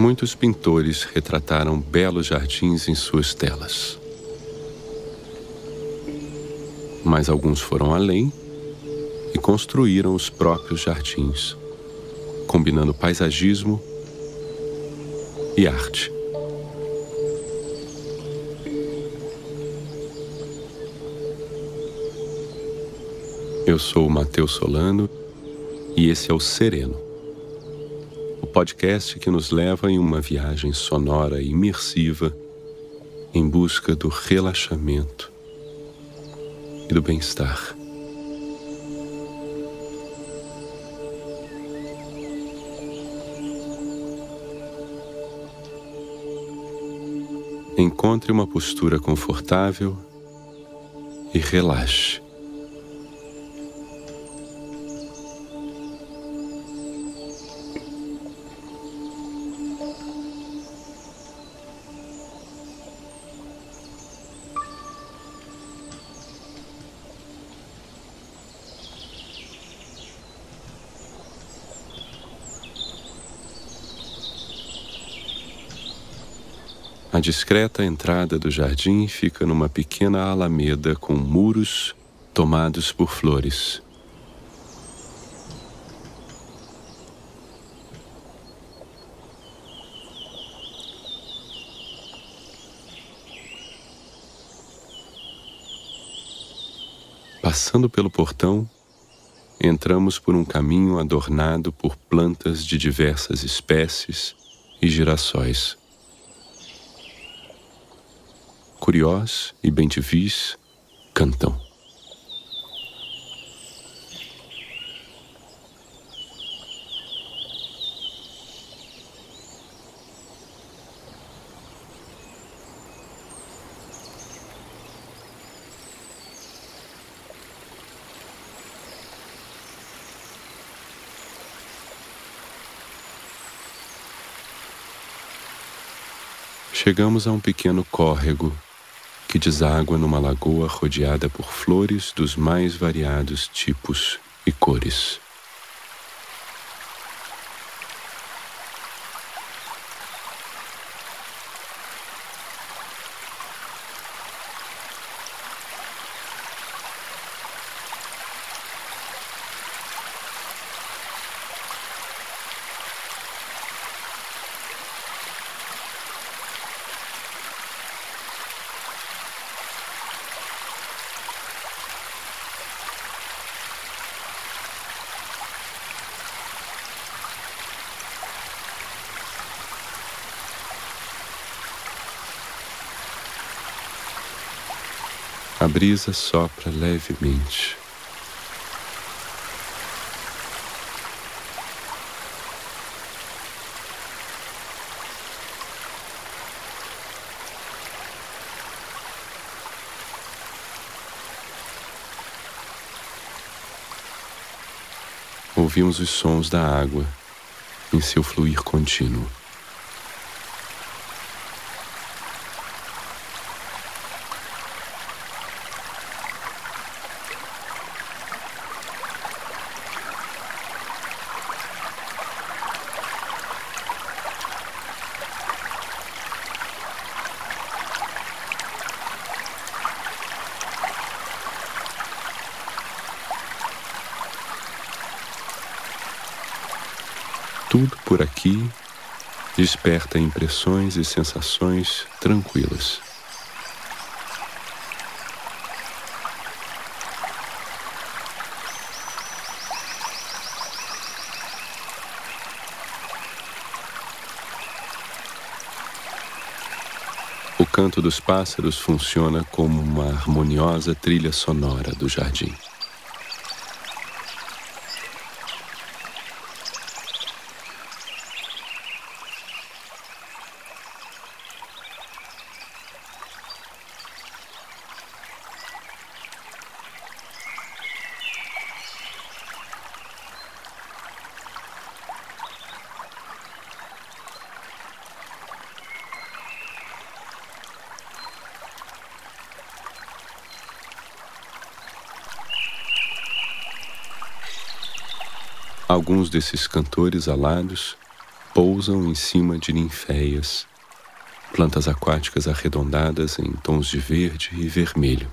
Muitos pintores retrataram belos jardins em suas telas. Mas alguns foram além e construíram os próprios jardins, combinando paisagismo e arte. Eu sou o Matheus Solano e esse é o Sereno, podcast que nos leva em uma viagem sonora e imersiva em busca do relaxamento e do bem-estar. Encontre uma postura confortável e relaxe. A discreta entrada do jardim fica numa pequena alameda com muros tomados por flores. Passando pelo portão, entramos por um caminho adornado por plantas de diversas espécies e girassóis. Curiós e Bentivis cantam. Chegamos a um pequeno córrego que deságua numa lagoa rodeada por flores dos mais variados tipos e cores. A brisa sopra levemente. Ouvimos os sons da água em seu fluir contínuo. Por aqui desperta impressões e sensações tranquilas. O canto dos pássaros funciona como uma harmoniosa trilha sonora do jardim. Alguns desses cantores alados pousam em cima de ninféias, plantas aquáticas arredondadas em tons de verde e vermelho.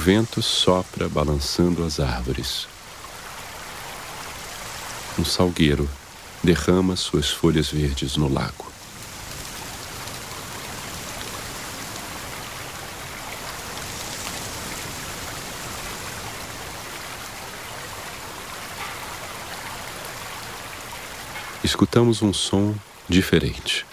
Vento sopra balançando as árvores. Um salgueiro derrama suas folhas verdes no lago. Escutamos um som diferente.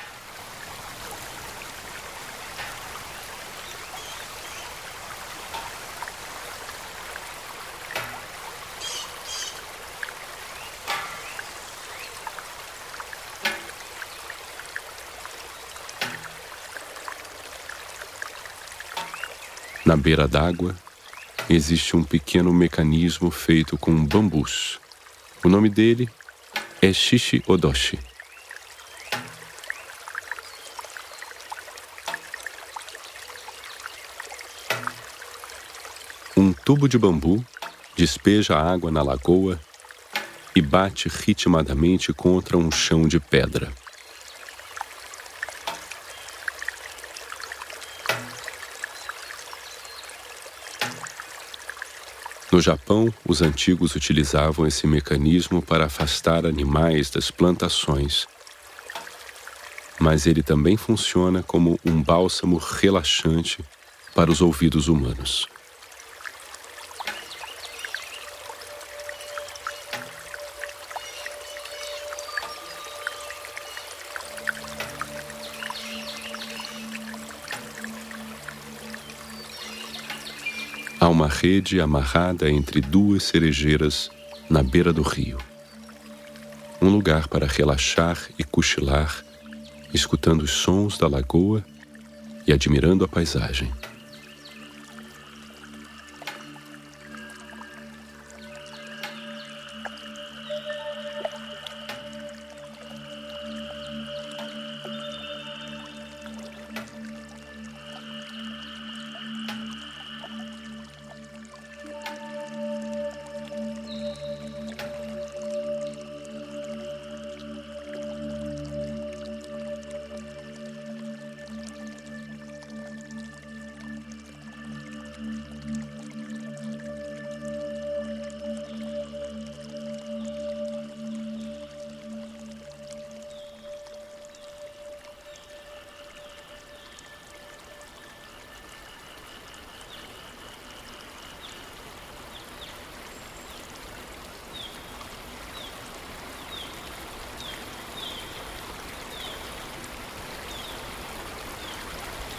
Na beira d'água existe um pequeno mecanismo feito com bambus. O nome dele é Shishi Odoshi. Um tubo de bambu despeja água na lagoa e bate ritmadamente contra um chão de pedra. No Japão, os antigos utilizavam esse mecanismo para afastar animais das plantações. Mas ele também funciona como um bálsamo relaxante para os ouvidos humanos. Há uma rede amarrada entre duas cerejeiras na beira do rio. Um lugar para relaxar e cochilar, escutando os sons da lagoa e admirando a paisagem.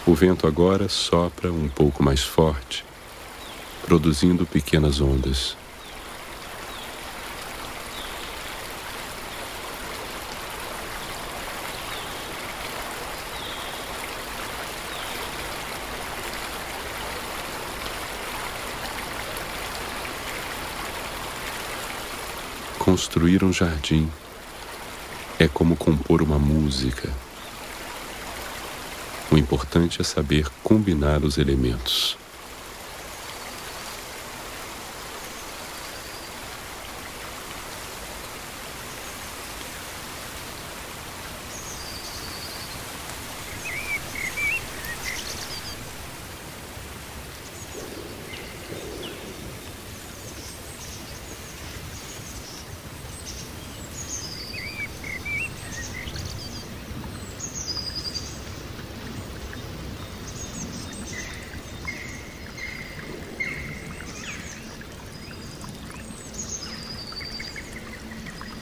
O vento agora sopra um pouco mais forte, produzindo pequenas ondas. Construir um jardim é como compor uma música. O importante é saber combinar os elementos.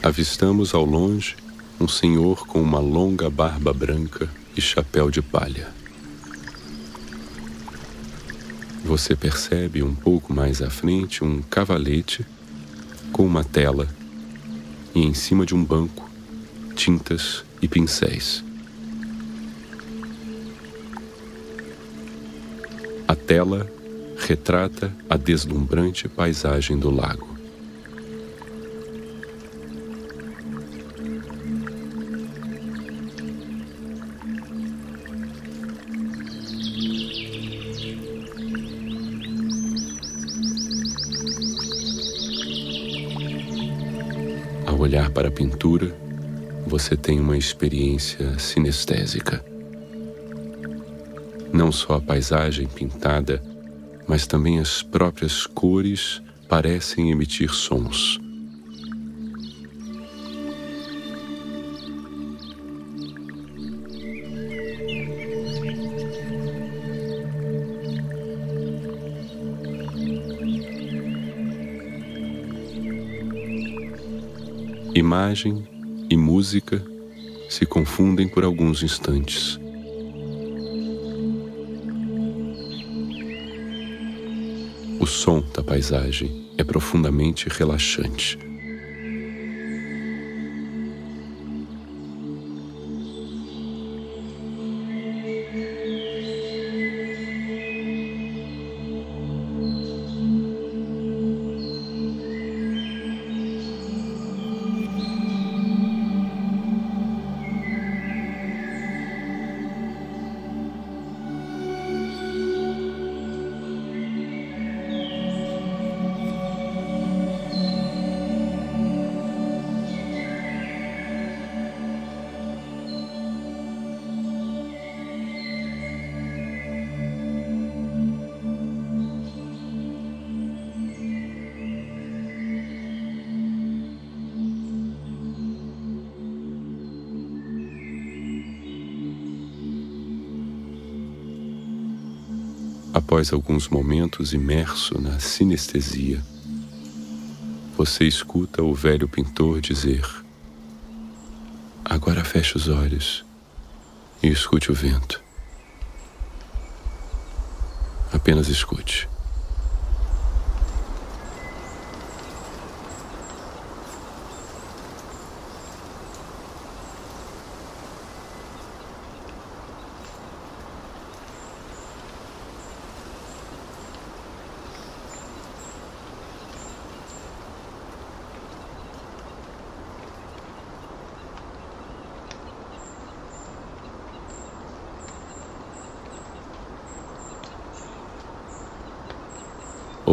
Avistamos ao longe um senhor com uma longa barba branca e chapéu de palha. Você percebe um pouco mais à frente um cavalete com uma tela e em cima de um banco tintas e pincéis. A tela retrata a deslumbrante paisagem do lago. Para a pintura, você tem uma experiência sinestésica. Não só a paisagem pintada, mas também as próprias cores parecem emitir sons. Imagem e música se confundem por alguns instantes. O som da paisagem é profundamente relaxante. Após alguns momentos imerso na sinestesia, você escuta o velho pintor dizer: Agora feche os olhos e escute o vento. Apenas escute.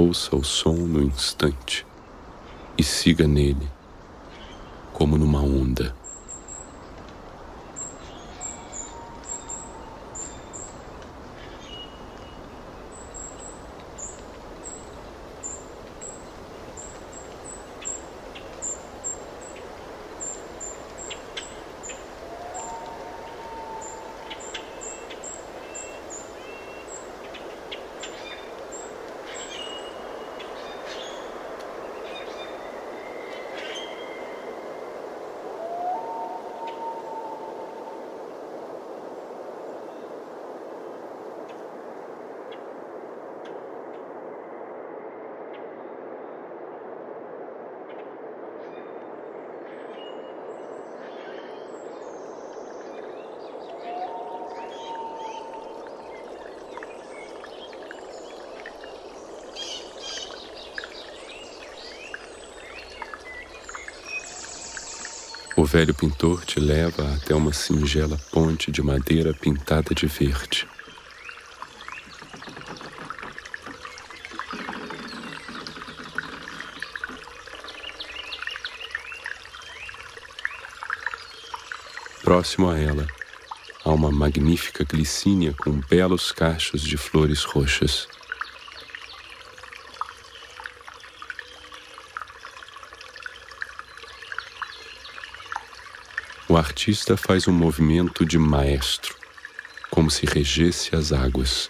Ouça o som no instante e siga nele, como numa onda. O velho pintor te leva até uma singela ponte de madeira pintada de verde. Próximo a ela, há uma magnífica glicínia com belos cachos de flores roxas. O artista faz um movimento de maestro, como se regesse as águas.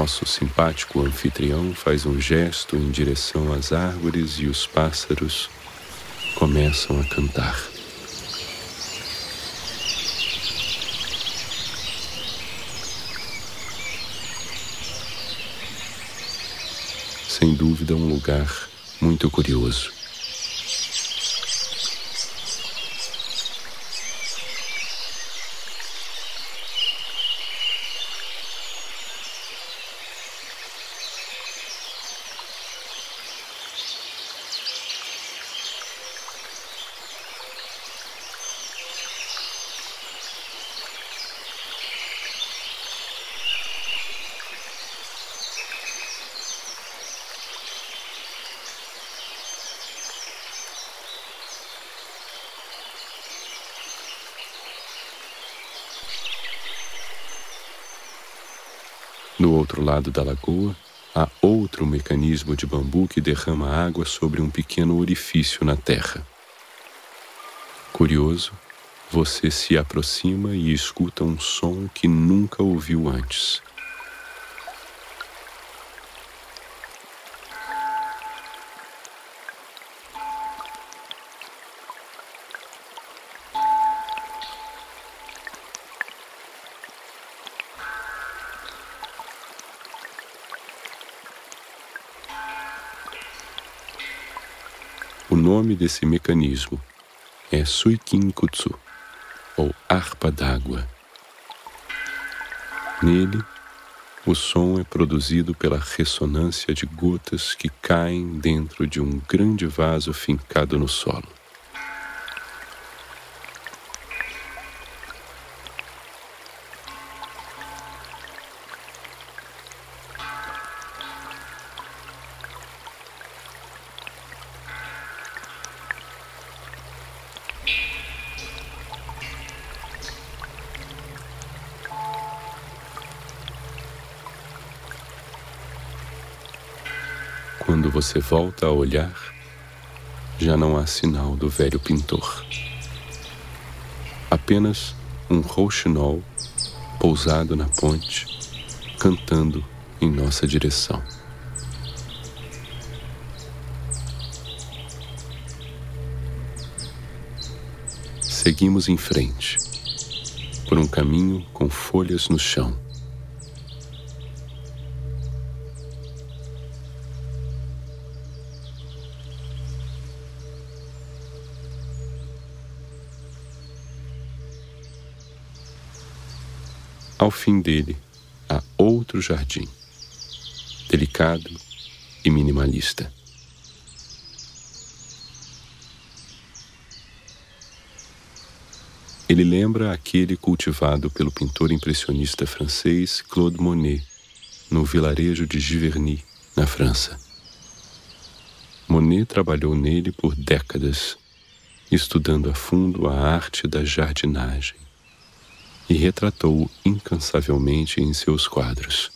Nosso simpático anfitrião faz um gesto em direção às árvores e os pássaros começam a cantar. Sem dúvida, um lugar muito curioso. Do outro lado da lagoa, há outro mecanismo de bambu que derrama água sobre um pequeno orifício na terra. Curioso, você se aproxima e escuta um som que nunca ouviu antes. Desse mecanismo é Suikinkutsu, ou harpa d'água. Nele, o som é produzido pela ressonância de gotas que caem dentro de um grande vaso fincado no solo. Você volta a olhar, já não há sinal do velho pintor. Apenas um rouxinol pousado na ponte, cantando em nossa direção. Seguimos em frente, por um caminho com folhas no chão. Ao fim dele há outro jardim, delicado e minimalista. Ele lembra aquele cultivado pelo pintor impressionista francês Claude Monet, no vilarejo de Giverny, na França. Monet trabalhou nele por décadas, estudando a fundo a arte da jardinagem e retratou incansavelmente em seus quadros.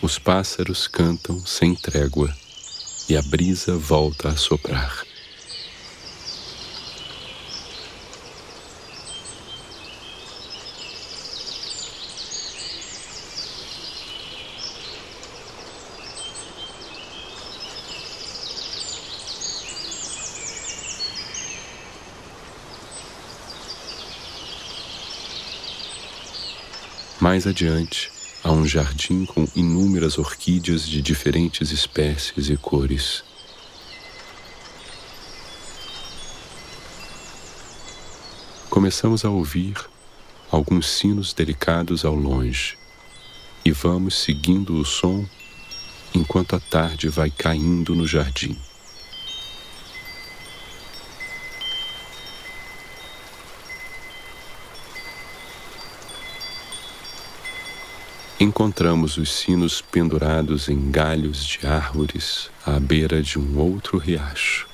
Os pássaros cantam sem trégua e a brisa volta a soprar. Mais adiante, há um jardim com inúmeras orquídeas de diferentes espécies e cores. Começamos a ouvir alguns sinos delicados ao longe e vamos seguindo o som enquanto a tarde vai caindo no jardim. Encontramos os sinos pendurados em galhos de árvores à beira de um outro riacho.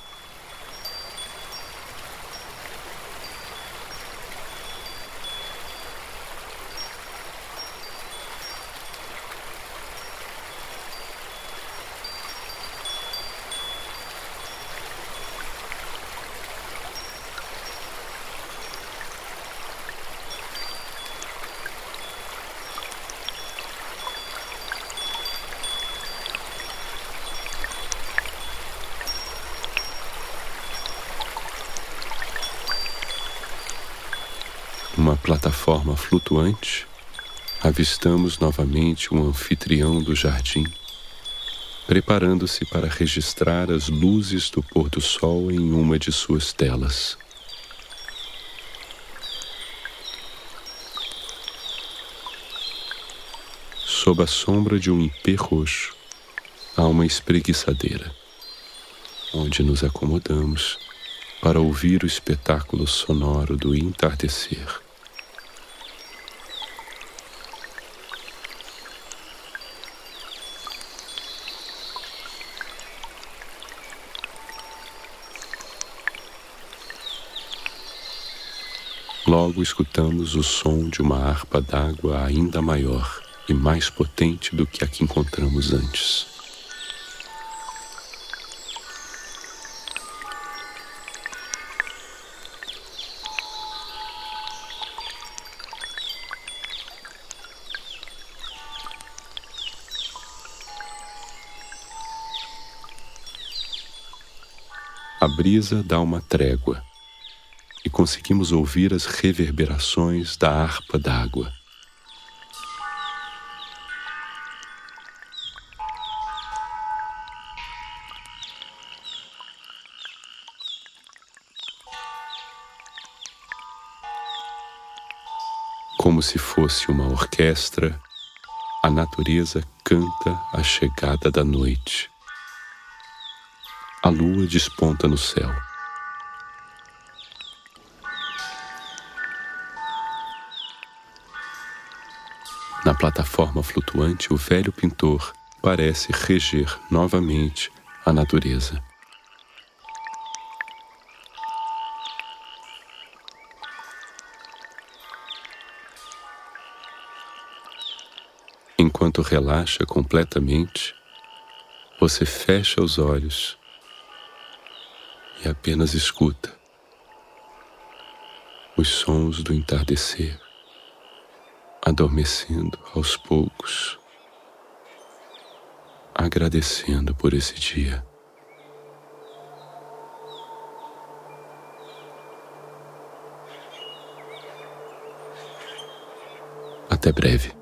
Numa plataforma flutuante, avistamos novamente um anfitrião do jardim, preparando-se para registrar as luzes do pôr do sol em uma de suas telas. Sob a sombra de um ipê roxo, há uma espreguiçadeira, onde nos acomodamos para ouvir o espetáculo sonoro do entardecer. Logo escutamos o som de uma harpa d'água ainda maior e mais potente do que a que encontramos antes. A brisa dá uma trégua e conseguimos ouvir as reverberações da harpa d'água. Como se fosse uma orquestra, a natureza canta a chegada da noite. A lua desponta no céu. Na plataforma flutuante, o velho pintor parece reger novamente a natureza. Enquanto relaxa completamente, você fecha os olhos e apenas escuta os sons do entardecer adormecendo aos poucos, agradecendo por esse dia. Até breve.